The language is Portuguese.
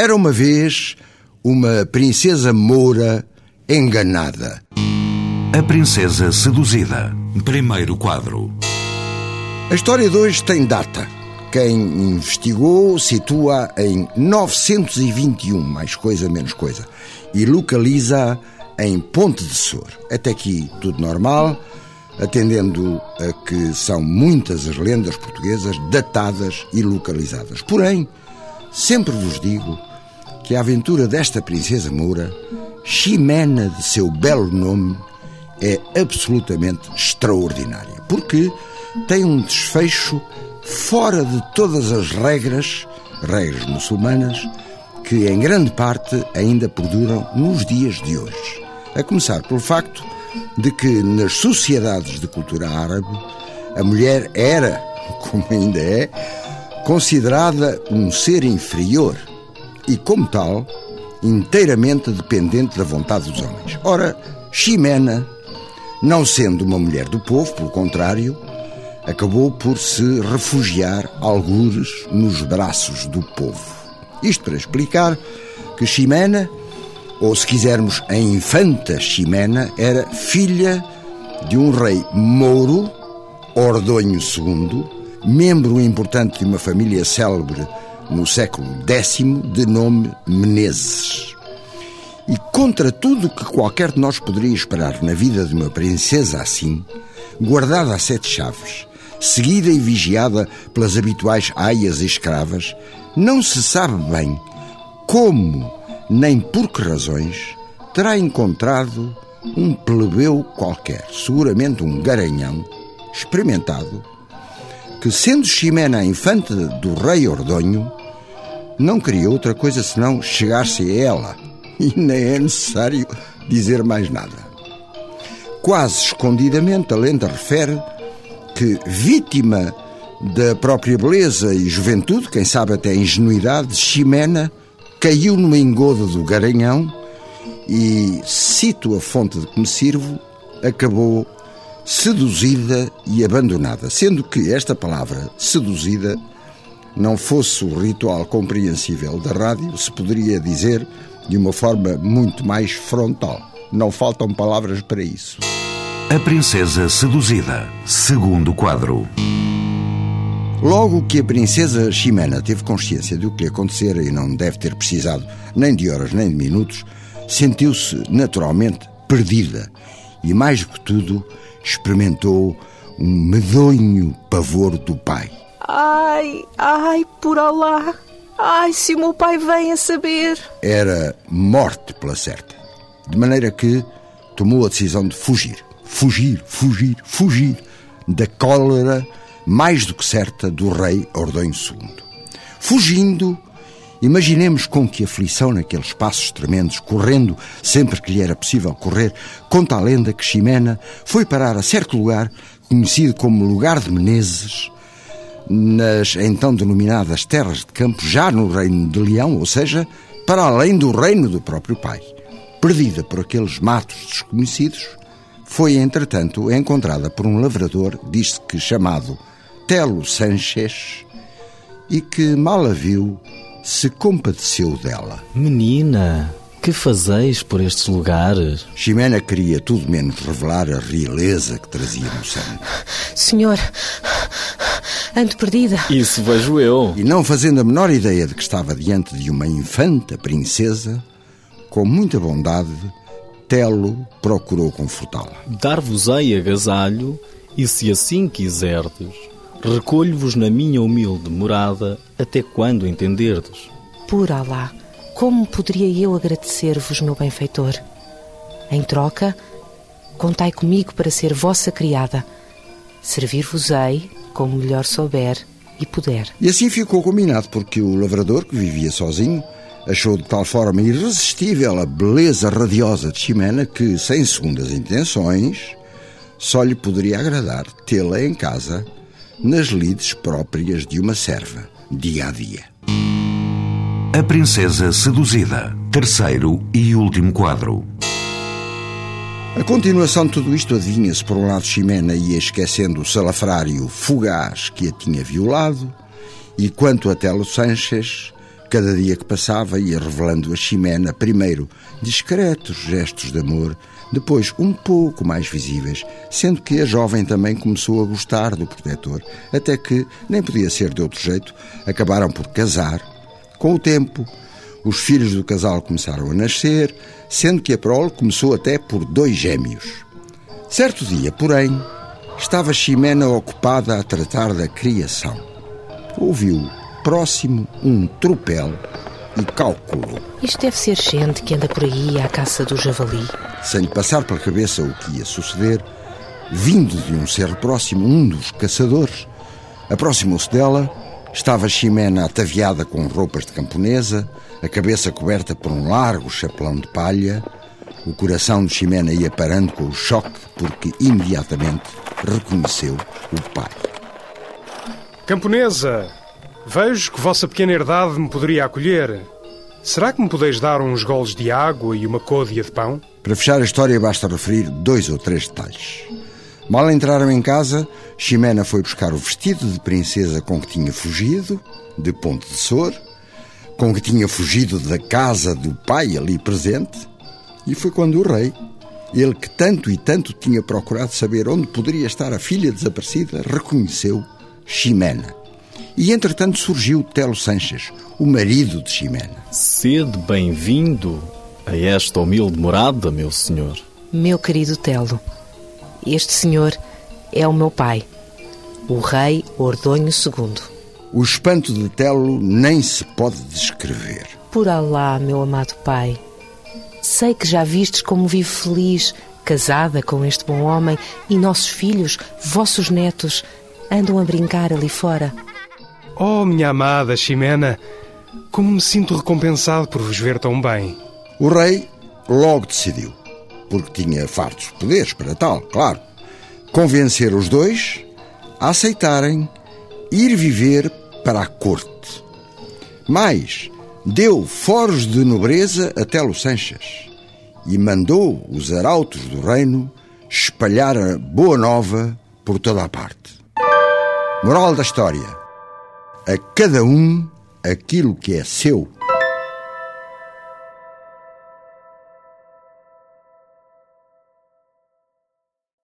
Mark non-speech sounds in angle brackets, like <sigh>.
Era uma vez uma princesa moura enganada. A Princesa Seduzida. Primeiro quadro. A história de hoje tem data. Quem investigou situa em 921, mais coisa, menos coisa, e localiza em Ponte de Sor. Até aqui tudo normal, atendendo a que são muitas as lendas portuguesas datadas e localizadas. Porém, sempre vos digo que a aventura desta princesa moura, Ximena de seu belo nome, é absolutamente extraordinária, porque tem um desfecho fora de todas as regras, regras muçulmanas, que em grande parte ainda perduram nos dias de hoje. A começar pelo facto de que nas sociedades de cultura árabe a mulher era, <laughs> como ainda é, considerada um ser inferior e, como tal, inteiramente dependente da vontade dos homens. Ora, Ximena, não sendo uma mulher do povo, pelo contrário, acabou por se refugiar algures nos braços do povo. Isto para explicar que Ximena, ou se quisermos a infanta Ximena, era filha de um rei mouro, Ordonho II, membro importante de uma família célebre no século X, de nome Menezes. E contra tudo que qualquer de nós poderia esperar na vida de uma princesa assim, guardada a sete chaves, seguida e vigiada pelas habituais aias e escravas, não se sabe bem como nem por que razões terá encontrado um plebeu qualquer, seguramente um garanhão, experimentado, que, sendo Ximena a infanta do rei Ordonho, não queria outra coisa senão chegar-se a ela. E nem é necessário dizer mais nada. Quase escondidamente, a lenda refere que, vítima da própria beleza e juventude, quem sabe até ingenuidade, Ximena caiu numa engoda do Garanhão e, cito a fonte de que me sirvo, acabou seduzida e abandonada, sendo que esta palavra, seduzida, não fosse o ritual compreensível da rádio, se poderia dizer de uma forma muito mais frontal. Não faltam palavras para isso. A Princesa Seduzida. Segundo quadro. Logo que a princesa Ximena teve consciência do que lhe acontecera e não deve ter precisado nem de horas nem de minutos, sentiu-se naturalmente perdida e, mais do que tudo, experimentou um medonho pavor do pai. Ai, ai, por Alá! Ai, se o meu pai vem a saber! Era morte pela certa. De maneira que tomou a decisão de fugir. Fugir, fugir, fugir da cólera mais do que certa do rei Ordonho II. Fugindo, imaginemos com que aflição naqueles passos tremendos, correndo sempre que lhe era possível correr, conta a lenda que Ximena foi parar a certo lugar, conhecido como Lugar de Menezes, nas então denominadas terras de campo, já no reino de Leão, ou seja, para além do reino do próprio pai. Perdida por aqueles matos desconhecidos, foi entretanto encontrada por um lavrador, diz-se que chamado Telo Sanchez, e que mal a viu, se compadeceu dela. Menina, que fazeis por estes lugares? Ximena queria tudo menos revelar a realeza que trazia no sangue. Senhor, ando perdida. Isso vejo eu. E não fazendo a menor ideia de que estava diante de uma infanta princesa, com muita bondade, Telo procurou confortá-la. Dar-vos-ei agasalho, e se assim quiserdes, recolho-vos na minha humilde morada, até quando entenderdes. Por Alá, como poderia eu agradecer-vos, meu benfeitor? Em troca, contai comigo para ser vossa criada. Servir-vos-ei como melhor souber e puder. E assim ficou combinado, porque o lavrador, que vivia sozinho, Achou de tal forma irresistível a beleza radiosa de Ximena que, sem segundas intenções, só lhe poderia agradar tê-la em casa nas lides próprias de uma serva, dia a dia. A Princesa Seduzida. Terceiro e último quadro. A continuação de tudo isto adivinha-se por um lado Ximena ia esquecendo o salafrário fugaz que a tinha violado, e quanto a Telo Sanches, cada dia que passava ia revelando a Ximena primeiro discretos gestos de amor, depois um pouco mais visíveis, sendo que a jovem também começou a gostar do protetor, até que, nem podia ser de outro jeito, acabaram por casar. Com o tempo, os filhos do casal começaram a nascer, sendo que a prole começou até por dois gêmeos. Certo dia, porém, estava Ximena ocupada a tratar da criação. Ouviu próximo um tropel e calculou. Isto deve ser gente que anda por aí à caça do javali. Sem lhe passar pela cabeça o que ia suceder, vindo de um cerro próximo, um dos caçadores aproximou-se dela. Estava Ximena ataviada com roupas de camponesa, a cabeça coberta por um largo chapelão de palha. O coração de Ximena ia parando com o choque, porque imediatamente reconheceu o pai. Camponesa, vejo que vossa pequena herdade me poderia acolher. Será que me podeis dar uns goles de água e uma côdea de pão? Para fechar a história, basta referir dois ou três detalhes. Mal entraram em casa, Ximena foi buscar o vestido de princesa com que tinha fugido, de Ponte de Sor, com que tinha fugido da casa do pai ali presente, e foi quando o rei, ele que tanto e tanto tinha procurado saber onde poderia estar a filha desaparecida, reconheceu Ximena. E entretanto surgiu Telo Sanches, o marido de Ximena. Sede bem-vindo a esta humilde morada, meu senhor. Meu querido Telo, este senhor é o meu pai, o rei Ordonho II. O espanto de Telo nem se pode descrever. Por Alá, meu amado pai, sei que já vistes como vivo feliz, casada com este bom homem, e nossos filhos, vossos netos, andam a brincar ali fora. Oh, minha amada Ximena, como me sinto recompensado por vos ver tão bem. O rei logo decidiu, porque tinha fartos poderes para tal, claro, convencer os dois a aceitarem ir viver para a corte. Mas deu foros de nobreza a Telo Sanches e mandou os arautos do reino espalhar a boa nova por toda a parte. Moral da história: a cada um aquilo que é seu